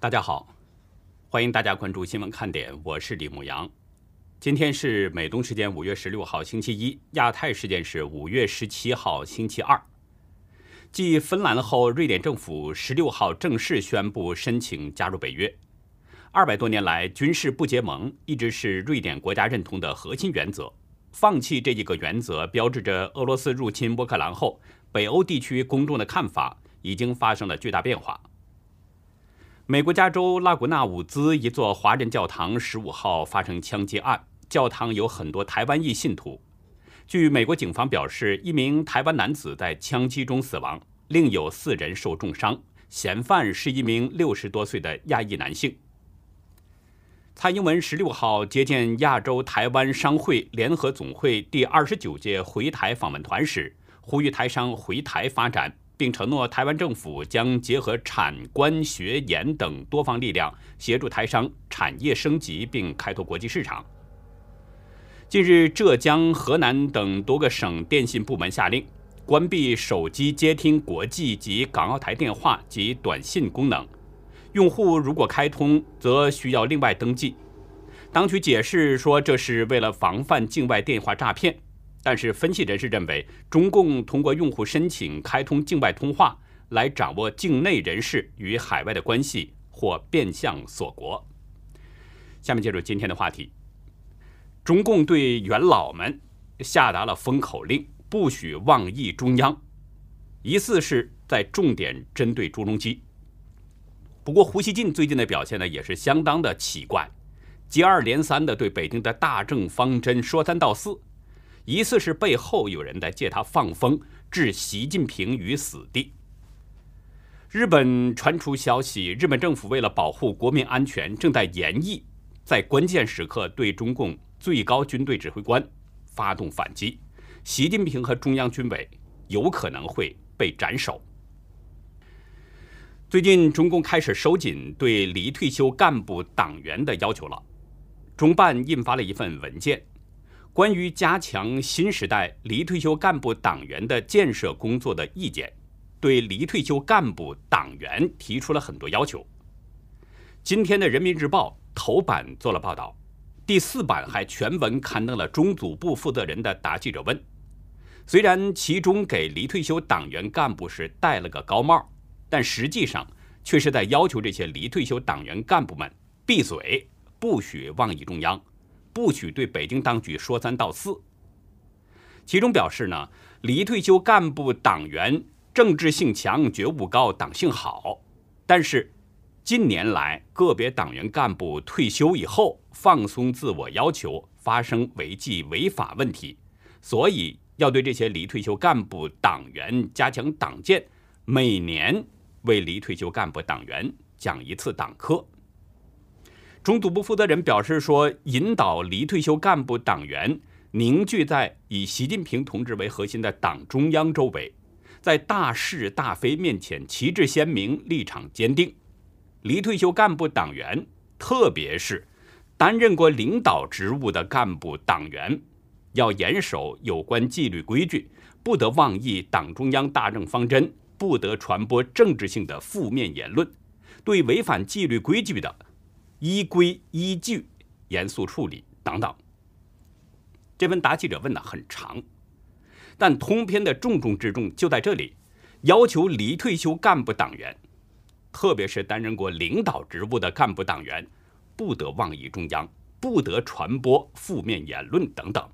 大家好，欢迎大家关注新闻看点，我是李牧阳。今天是美东时间五月十六号星期一，亚太时间是五月十七号星期二。继芬兰后，瑞典政府十六号正式宣布申请加入北约。二百多年来，军事不结盟一直是瑞典国家认同的核心原则。放弃这一个原则，标志着俄罗斯入侵乌克兰后，北欧地区公众的看法已经发生了巨大变化。美国加州拉古纳伍兹一座华人教堂十五号发生枪击案，教堂有很多台湾裔信徒。据美国警方表示，一名台湾男子在枪击中死亡，另有四人受重伤，嫌犯是一名六十多岁的亚裔男性。蔡英文十六号接见亚洲台湾商会联合总会第二十九届回台访问团时，呼吁台商回台发展。并承诺，台湾政府将结合产官学研等多方力量，协助台商产业升级并开拓国际市场。近日，浙江、河南等多个省电信部门下令关闭手机接听国际及港澳台电话及短信功能，用户如果开通，则需要另外登记。当局解释说，这是为了防范境外电话诈骗。但是，分析人士认为，中共通过用户申请开通境外通话来掌握境内人士与海外的关系，或变相锁国。下面进入今天的话题：中共对元老们下达了封口令，不许妄议中央，疑似是在重点针对朱镕基。不过，胡锡进最近的表现呢，也是相当的奇怪，接二连三的对北京的大政方针说三道四。疑似是背后有人在借他放风，置习近平于死地。日本传出消息，日本政府为了保护国民安全，正在研议在关键时刻对中共最高军队指挥官发动反击，习近平和中央军委有可能会被斩首。最近，中共开始收紧对离退休干部党员的要求了，中办印发了一份文件。关于加强新时代离退休干部党员的建设工作的意见，对离退休干部党员提出了很多要求。今天的《人民日报》头版做了报道，第四版还全文刊登了中组部负责人的答记者问。虽然其中给离退休党员干部是戴了个高帽，但实际上却是在要求这些离退休党员干部们闭嘴，不许妄议中央。不许对北京当局说三道四。其中表示呢，离退休干部党员政治性强、觉悟高、党性好，但是近年来个别党员干部退休以后放松自我要求，发生违纪违法问题，所以要对这些离退休干部党员加强党建，每年为离退休干部党员讲一次党课。中组部负责人表示说：“引导离退休干部党员凝聚在以习近平同志为核心的党中央周围，在大是大非面前旗帜鲜明、立场坚定。离退休干部党员，特别是担任过领导职务的干部党员，要严守有关纪律规矩，不得妄议党中央大政方针，不得传播政治性的负面言论，对违反纪律规矩的。”依规依矩严肃处理等等。这份答记者问的很长，但通篇的重中之重就在这里：要求离退休干部党员，特别是担任过领导职务的干部党员，不得妄议中央，不得传播负面言论等等。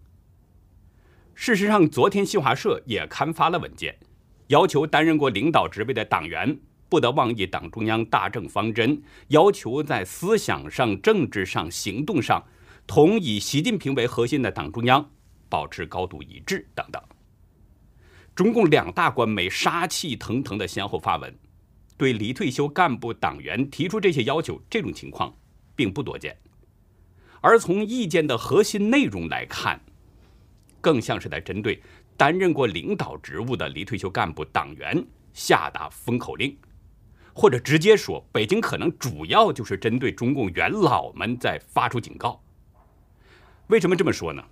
事实上，昨天新华社也刊发了文件，要求担任过领导职位的党员。不得妄议党中央大政方针，要求在思想上、政治上、行动上同以习近平为核心的党中央保持高度一致等等。中共两大官媒杀气腾腾的先后发文，对离退休干部党员提出这些要求，这种情况并不多见。而从意见的核心内容来看，更像是在针对担任过领导职务的离退休干部党员下达封口令。或者直接说，北京可能主要就是针对中共元老们在发出警告。为什么这么说呢？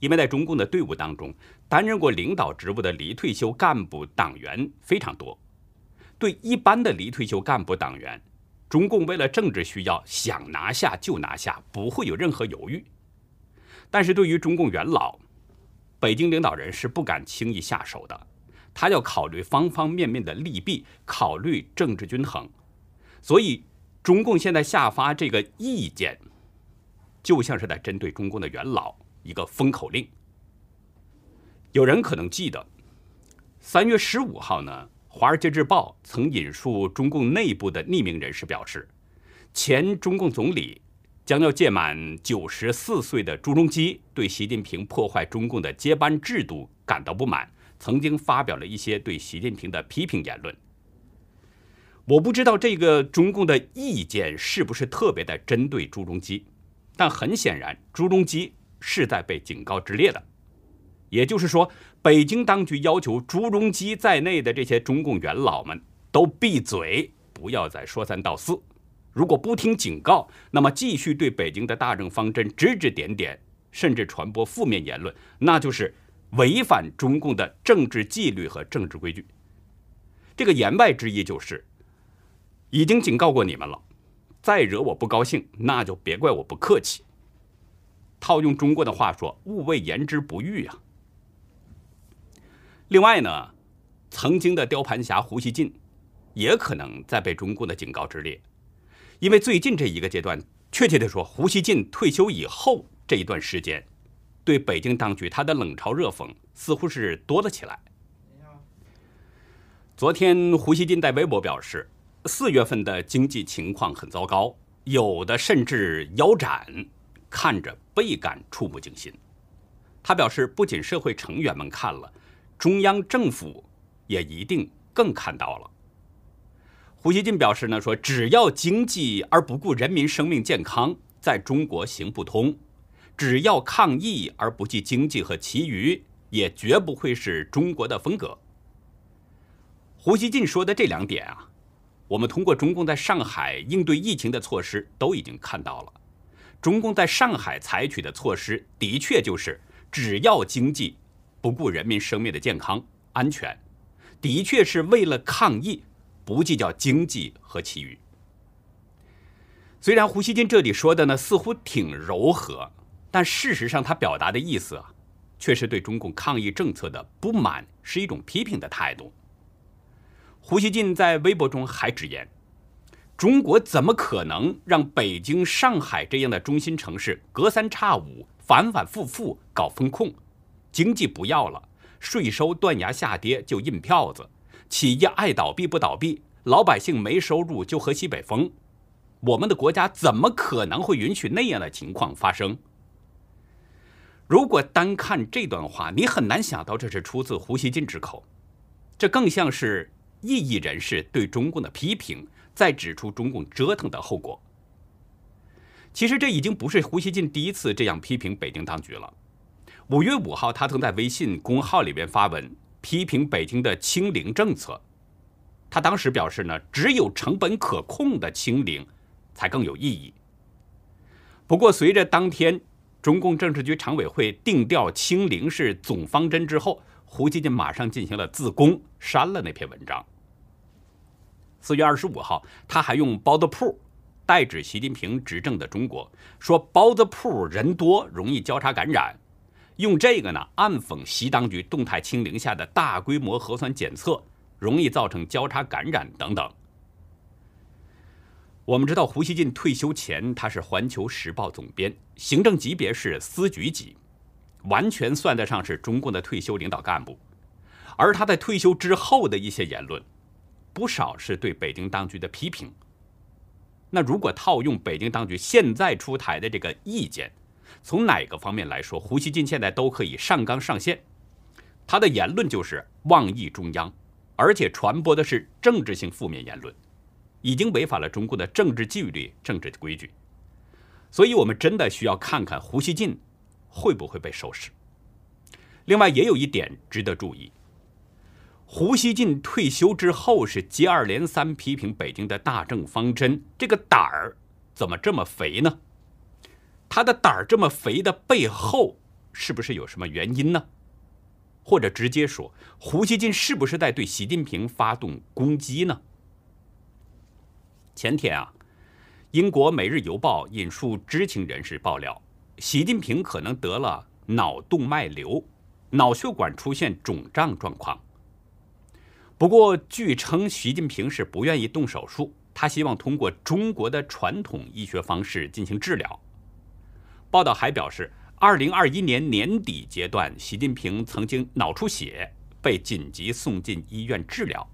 因为在中共的队伍当中，担任过领导职务的离退休干部党员非常多。对一般的离退休干部党员，中共为了政治需要，想拿下就拿下，不会有任何犹豫。但是对于中共元老，北京领导人是不敢轻易下手的，他要考虑方方面面的利弊，考虑政治均衡。所以，中共现在下发这个意见，就像是在针对中共的元老一个封口令。有人可能记得，三月十五号呢，《华尔街日报》曾引述中共内部的匿名人士表示，前中共总理将要届满九十四岁的朱镕基对习近平破坏中共的接班制度感到不满，曾经发表了一些对习近平的批评言论。我不知道这个中共的意见是不是特别的针对朱镕基，但很显然，朱镕基是在被警告之列的。也就是说，北京当局要求朱镕基在内的这些中共元老们都闭嘴，不要再说三道四。如果不听警告，那么继续对北京的大政方针指指点点，甚至传播负面言论，那就是违反中共的政治纪律和政治规矩。这个言外之意就是，已经警告过你们了，再惹我不高兴，那就别怪我不客气。套用中国的话说，勿谓言之不预啊。另外呢，曾经的雕盘侠胡锡进，也可能在被中共的警告之列，因为最近这一个阶段，确切的说，胡锡进退休以后这一段时间，对北京当局他的冷嘲热讽似乎是多了起来。昨天胡锡进在微博表示，四月份的经济情况很糟糕，有的甚至腰斩，看着倍感触目惊心。他表示，不仅社会成员们看了。中央政府也一定更看到了。胡锡进表示呢，说只要经济而不顾人民生命健康，在中国行不通；只要抗疫而不计经济和其余，也绝不会是中国的风格。胡锡进说的这两点啊，我们通过中共在上海应对疫情的措施都已经看到了。中共在上海采取的措施，的确就是只要经济。不顾人民生命的健康安全，的确是为了抗疫，不计较经济和其余。虽然胡锡进这里说的呢似乎挺柔和，但事实上他表达的意思啊，却是对中共抗疫政策的不满，是一种批评的态度。胡锡进在微博中还直言：“中国怎么可能让北京、上海这样的中心城市隔三差五、反反复复搞风控？”经济不要了，税收断崖下跌就印票子，企业爱倒闭不倒闭，老百姓没收入就喝西北风，我们的国家怎么可能会允许那样的情况发生？如果单看这段话，你很难想到这是出自胡锡进之口，这更像是异议人士对中共的批评，在指出中共折腾的后果。其实这已经不是胡锡进第一次这样批评北京当局了。五月五号，他曾在微信公号里边发文批评北京的清零政策。他当时表示呢，只有成本可控的清零才更有意义。不过，随着当天中共政治局常委会定调清零是总方针之后，胡锡进马上进行了自宫，删了那篇文章。四月二十五号，他还用包子铺代指习近平执政的中国，说包子铺人多容易交叉感染。用这个呢暗讽习当局动态清零下的大规模核酸检测容易造成交叉感染等等。我们知道胡锡进退休前他是《环球时报》总编，行政级别是司局级，完全算得上是中共的退休领导干部。而他在退休之后的一些言论，不少是对北京当局的批评。那如果套用北京当局现在出台的这个意见，从哪个方面来说，胡锡进现在都可以上纲上线。他的言论就是妄议中央，而且传播的是政治性负面言论，已经违反了中共的政治纪律、政治规矩。所以，我们真的需要看看胡锡进会不会被收拾。另外，也有一点值得注意：胡锡进退休之后是接二连三批评北京的大政方针，这个胆儿怎么这么肥呢？他的胆儿这么肥的背后，是不是有什么原因呢？或者直接说，胡锡进是不是在对习近平发动攻击呢？前天啊，英国《每日邮报》引述知情人士爆料，习近平可能得了脑动脉瘤，脑血管出现肿胀状况。不过，据称，习近平是不愿意动手术，他希望通过中国的传统医学方式进行治疗。报道还表示，二零二一年年底阶段，习近平曾经脑出血，被紧急送进医院治疗。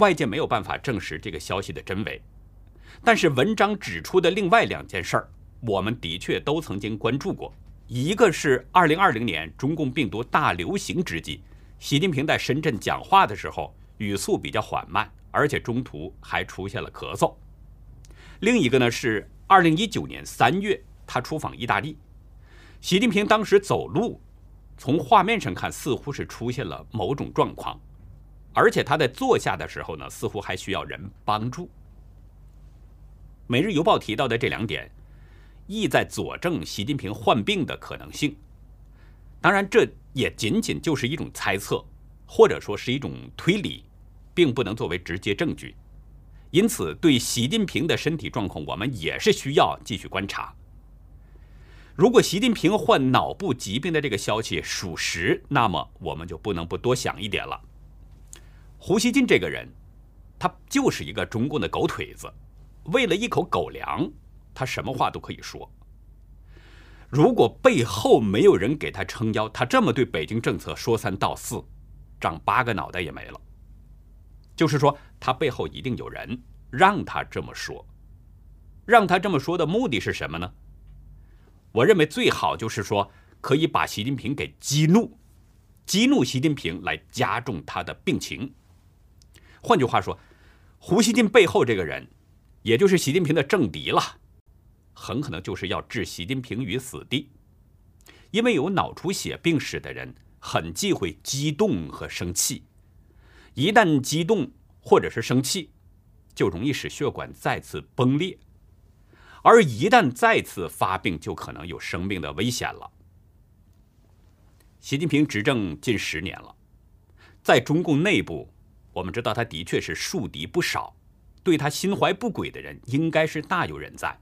外界没有办法证实这个消息的真伪，但是文章指出的另外两件事儿，我们的确都曾经关注过。一个是2020年中共病毒大流行之际，习近平在深圳讲话的时候语速比较缓慢，而且中途还出现了咳嗽；另一个呢是2019年3月他出访意大利，习近平当时走路，从画面上看似乎是出现了某种状况。而且他在坐下的时候呢，似乎还需要人帮助。《每日邮报》提到的这两点，意在佐证习近平患病的可能性。当然，这也仅仅就是一种猜测，或者说是一种推理，并不能作为直接证据。因此，对习近平的身体状况，我们也是需要继续观察。如果习近平患脑部疾病的这个消息属实，那么我们就不能不多想一点了。胡锡进这个人，他就是一个中共的狗腿子，为了一口狗粮，他什么话都可以说。如果背后没有人给他撑腰，他这么对北京政策说三道四，长八个脑袋也没了。就是说，他背后一定有人让他这么说，让他这么说的目的是什么呢？我认为最好就是说，可以把习近平给激怒，激怒习近平来加重他的病情。换句话说，胡锡进背后这个人，也就是习近平的政敌了，很可能就是要置习近平于死地。因为有脑出血病史的人很忌讳激动和生气，一旦激动或者是生气，就容易使血管再次崩裂，而一旦再次发病，就可能有生命的危险了。习近平执政近十年了，在中共内部。我们知道他的确是树敌不少，对他心怀不轨的人应该是大有人在。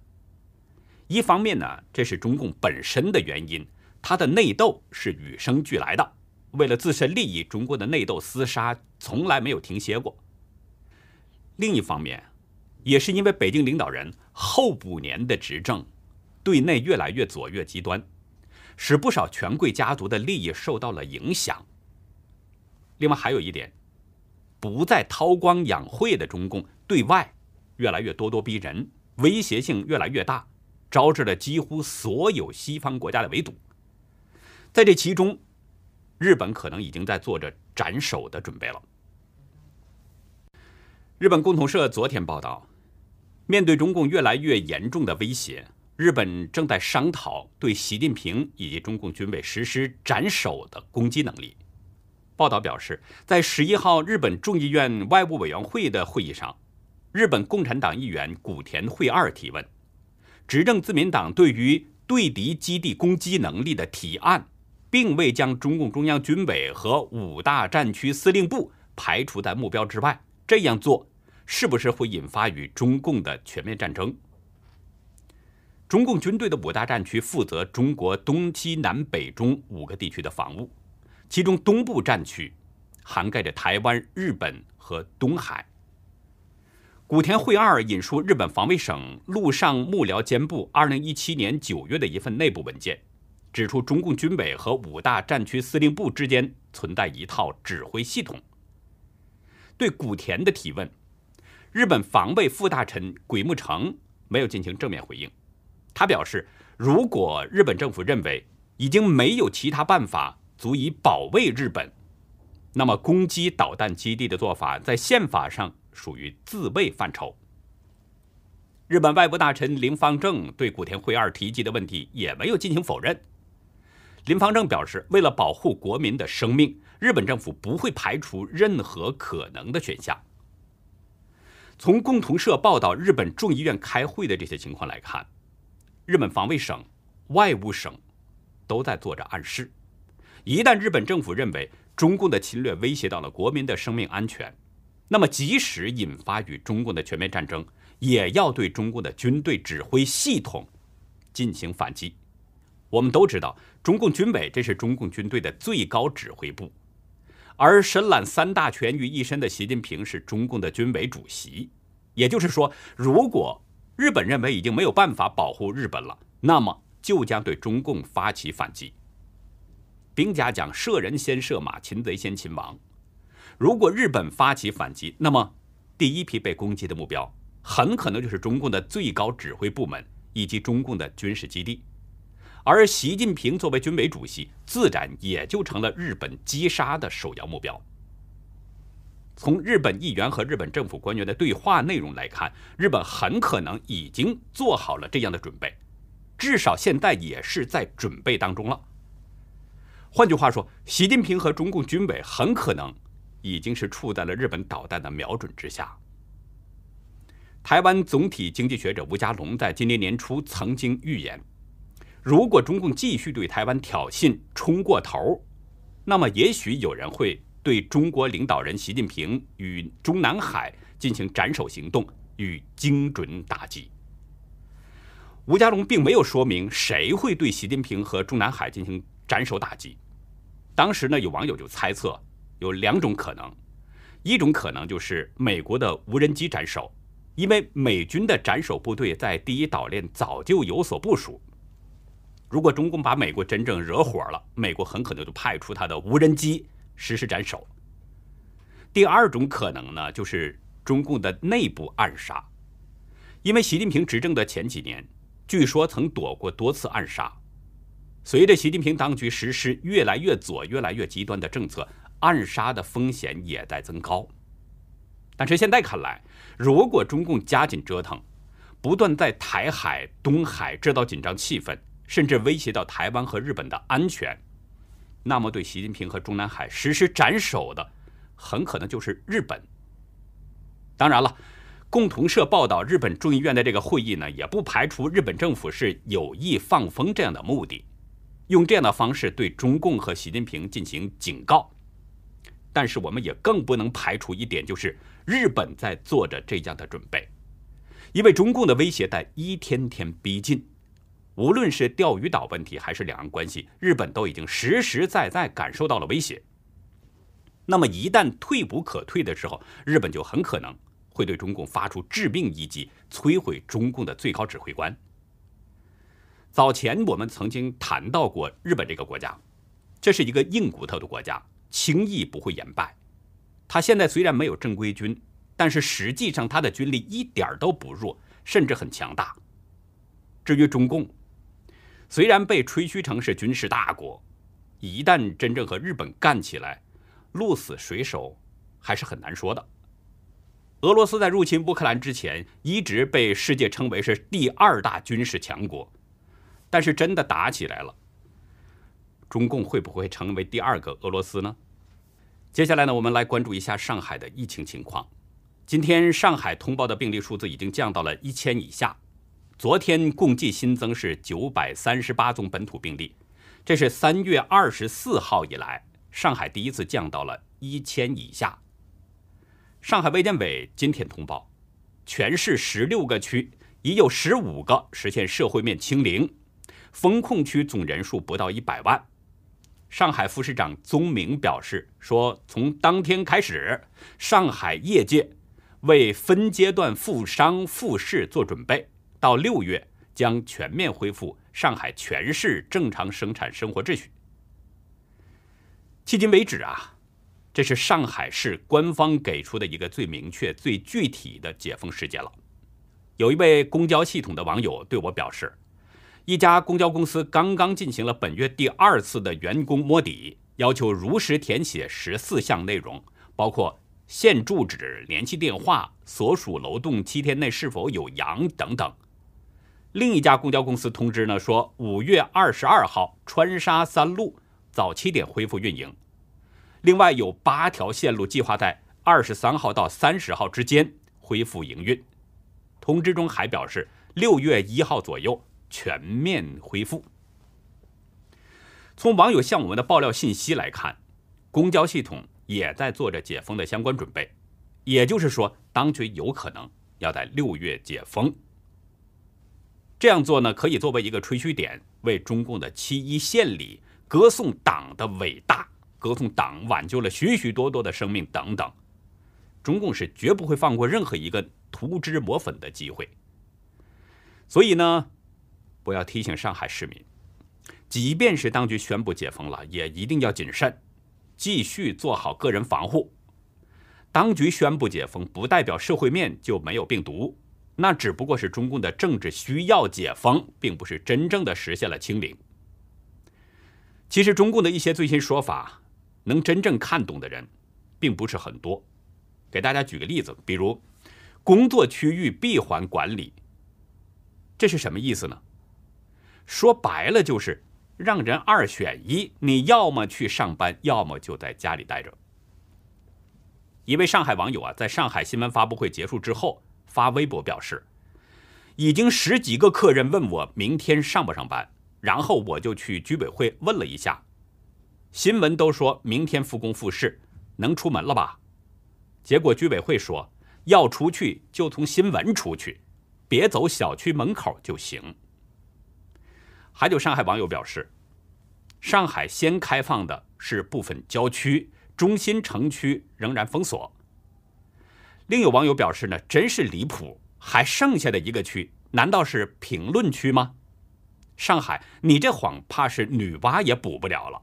一方面呢，这是中共本身的原因，他的内斗是与生俱来的，为了自身利益，中国的内斗厮杀从来没有停歇过。另一方面，也是因为北京领导人后五年的执政，对内越来越左越极端，使不少权贵家族的利益受到了影响。另外还有一点。不再韬光养晦的中共，对外越来越咄咄逼人，威胁性越来越大，招致了几乎所有西方国家的围堵。在这其中，日本可能已经在做着斩首的准备了。日本共同社昨天报道，面对中共越来越严重的威胁，日本正在商讨对习近平以及中共军委实施斩首的攻击能力。报道表示，在十一号日本众议院外务委员会的会议上，日本共产党议员古田惠二提问：执政自民党对于对敌基地攻击能力的提案，并未将中共中央军委和五大战区司令部排除在目标之外。这样做是不是会引发与中共的全面战争？中共军队的五大战区负责中国东西南北中五个地区的防务。其中东部战区涵盖着台湾、日本和东海。古田惠二引述日本防卫省陆上幕僚监部二零一七年九月的一份内部文件，指出中共军委和五大战区司令部之间存在一套指挥系统。对古田的提问，日本防卫副大臣鬼木城没有进行正面回应。他表示，如果日本政府认为已经没有其他办法，足以保卫日本，那么攻击导弹基地的做法在宪法上属于自卫范畴。日本外务大臣林方正对古田惠二提及的问题也没有进行否认。林方正表示，为了保护国民的生命，日本政府不会排除任何可能的选项。从共同社报道日本众议院开会的这些情况来看，日本防卫省、外务省都在做着暗示。一旦日本政府认为中共的侵略威胁到了国民的生命安全，那么即使引发与中共的全面战争，也要对中共的军队指挥系统进行反击。我们都知道，中共军委这是中共军队的最高指挥部，而身揽三大权于一身的习近平是中共的军委主席。也就是说，如果日本认为已经没有办法保护日本了，那么就将对中共发起反击。兵家讲“射人先射马，擒贼先擒王”。如果日本发起反击，那么第一批被攻击的目标很可能就是中共的最高指挥部门以及中共的军事基地。而习近平作为军委主席，自然也就成了日本击杀的首要目标。从日本议员和日本政府官员的对话内容来看，日本很可能已经做好了这样的准备，至少现在也是在准备当中了。换句话说，习近平和中共军委很可能已经是处在了日本导弹的瞄准之下。台湾总体经济学者吴家龙在今年年初曾经预言。如果中共继续对台湾挑衅、冲过头，那么也许有人会对中国领导人习近平与中南海进行斩首行动，与精准打击。吴家龙并没有说明谁会对习近平和中南海进行斩首打击。当时呢，有网友就猜测有两种可能，一种可能就是美国的无人机斩首，因为美军的斩首部队在第一岛链早就有所部署。如果中共把美国真正惹火了，美国很可能就派出他的无人机实施斩首。第二种可能呢，就是中共的内部暗杀，因为习近平执政的前几年，据说曾躲过多次暗杀。随着习近平当局实施越来越左、越来越极端的政策，暗杀的风险也在增高。但是现在看来，如果中共加紧折腾，不断在台海、东海制造紧张气氛，甚至威胁到台湾和日本的安全，那么对习近平和中南海实施斩首的，很可能就是日本。当然了，共同社报道，日本众议院的这个会议呢，也不排除日本政府是有意放风这样的目的，用这样的方式对中共和习近平进行警告。但是我们也更不能排除一点，就是日本在做着这样的准备，因为中共的威胁在一天天逼近。无论是钓鱼岛问题还是两岸关系，日本都已经实实在在感受到了威胁。那么一旦退无可退的时候，日本就很可能会对中共发出致命一击，摧毁中共的最高指挥官。早前我们曾经谈到过日本这个国家，这是一个硬骨头的国家，轻易不会言败。他现在虽然没有正规军，但是实际上他的军力一点都不弱，甚至很强大。至于中共，虽然被吹嘘成是军事大国，一旦真正和日本干起来，鹿死谁手还是很难说的。俄罗斯在入侵乌克兰之前，一直被世界称为是第二大军事强国，但是真的打起来了，中共会不会成为第二个俄罗斯呢？接下来呢，我们来关注一下上海的疫情情况。今天上海通报的病例数字已经降到了一千以下。昨天共计新增是九百三十八宗本土病例，这是三月二十四号以来上海第一次降到了一千以下。上海卫健委今天通报，全市十六个区已有十五个实现社会面清零，封控区总人数不到一百万。上海副市长宗明表示说，从当天开始，上海业界为分阶段复商复市做准备。到六月将全面恢复上海全市正常生产生活秩序。迄今为止啊，这是上海市官方给出的一个最明确、最具体的解封时间了。有一位公交系统的网友对我表示，一家公交公司刚刚进行了本月第二次的员工摸底，要求如实填写十四项内容，包括现住址、联系电话、所属楼栋七天内是否有阳等等。另一家公交公司通知呢说，五月二十二号川沙三路早七点恢复运营。另外有八条线路计划在二十三号到三十号之间恢复营运。通知中还表示，六月一号左右全面恢复。从网友向我们的爆料信息来看，公交系统也在做着解封的相关准备。也就是说，当局有可能要在六月解封。这样做呢，可以作为一个吹嘘点，为中共的七一献礼，歌颂党的伟大，歌颂党挽救了许许多多的生命等等。中共是绝不会放过任何一个涂脂抹粉的机会。所以呢，我要提醒上海市民，即便是当局宣布解封了，也一定要谨慎，继续做好个人防护。当局宣布解封，不代表社会面就没有病毒。那只不过是中共的政治需要解封，并不是真正的实现了清零。其实中共的一些最新说法，能真正看懂的人，并不是很多。给大家举个例子，比如工作区域闭环管理，这是什么意思呢？说白了就是让人二选一，你要么去上班，要么就在家里待着。一位上海网友啊，在上海新闻发布会结束之后。发微博表示，已经十几个客人问我明天上不上班，然后我就去居委会问了一下，新闻都说明天复工复市，能出门了吧？结果居委会说要出去就从新闻出去，别走小区门口就行。还有上海网友表示，上海先开放的是部分郊区，中心城区仍然封锁。另有网友表示呢，真是离谱，还剩下的一个区，难道是评论区吗？上海，你这谎怕是女娲也补不了了。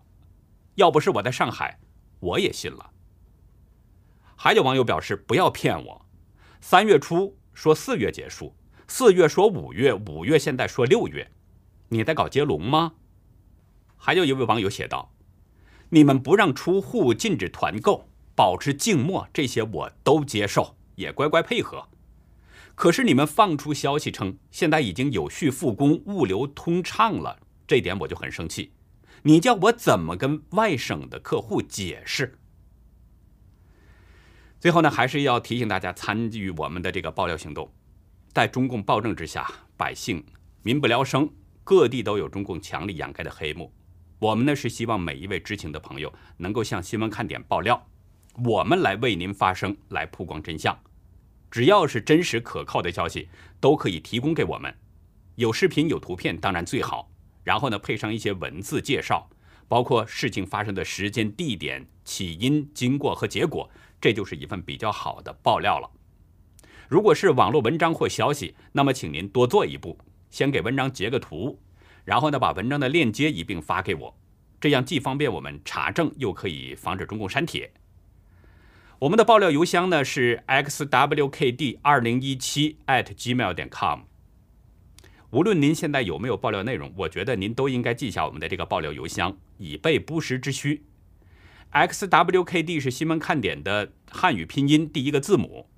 要不是我在上海，我也信了。还有网友表示，不要骗我，三月初说四月结束，四月说五月，五月现在说六月，你在搞接龙吗？还有一位网友写道：“你们不让出户，禁止团购。”保持静默，这些我都接受，也乖乖配合。可是你们放出消息称现在已经有序复工，物流通畅了，这点我就很生气。你叫我怎么跟外省的客户解释？最后呢，还是要提醒大家参与我们的这个爆料行动。在中共暴政之下，百姓民不聊生，各地都有中共强力掩盖的黑幕。我们呢是希望每一位知情的朋友能够向新闻看点爆料。我们来为您发声，来曝光真相。只要是真实可靠的消息，都可以提供给我们。有视频、有图片，当然最好。然后呢，配上一些文字介绍，包括事情发生的时间、地点、起因、经过和结果，这就是一份比较好的爆料了。如果是网络文章或消息，那么请您多做一步，先给文章截个图，然后呢，把文章的链接一并发给我，这样既方便我们查证，又可以防止中共删帖。我们的爆料邮箱呢是 xwkd 二零一七 at gmail 点 com。无论您现在有没有爆料内容，我觉得您都应该记下我们的这个爆料邮箱，以备不时之需。xwkd 是新闻看点的汉语拼音第一个字母，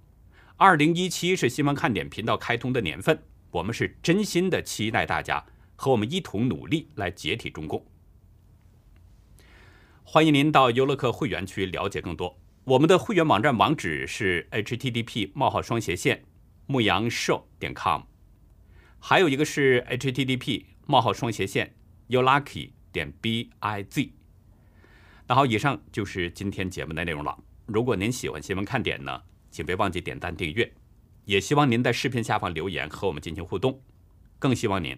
二零一七是新闻看点频道开通的年份。我们是真心的期待大家和我们一同努力来解体中共。欢迎您到优乐客会员区了解更多。我们的会员网站网址是 http: 冒号双斜线牧羊兽点 com，还有一个是 http: 冒号双斜线 youlucky 点 biz。那好，以上就是今天节目的内容了。如果您喜欢新闻看点呢，请别忘记点赞订阅，也希望您在视频下方留言和我们进行互动，更希望您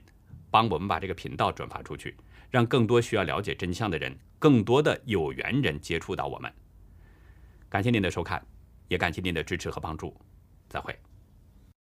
帮我们把这个频道转发出去，让更多需要了解真相的人，更多的有缘人接触到我们。感谢您的收看，也感谢您的支持和帮助，再会。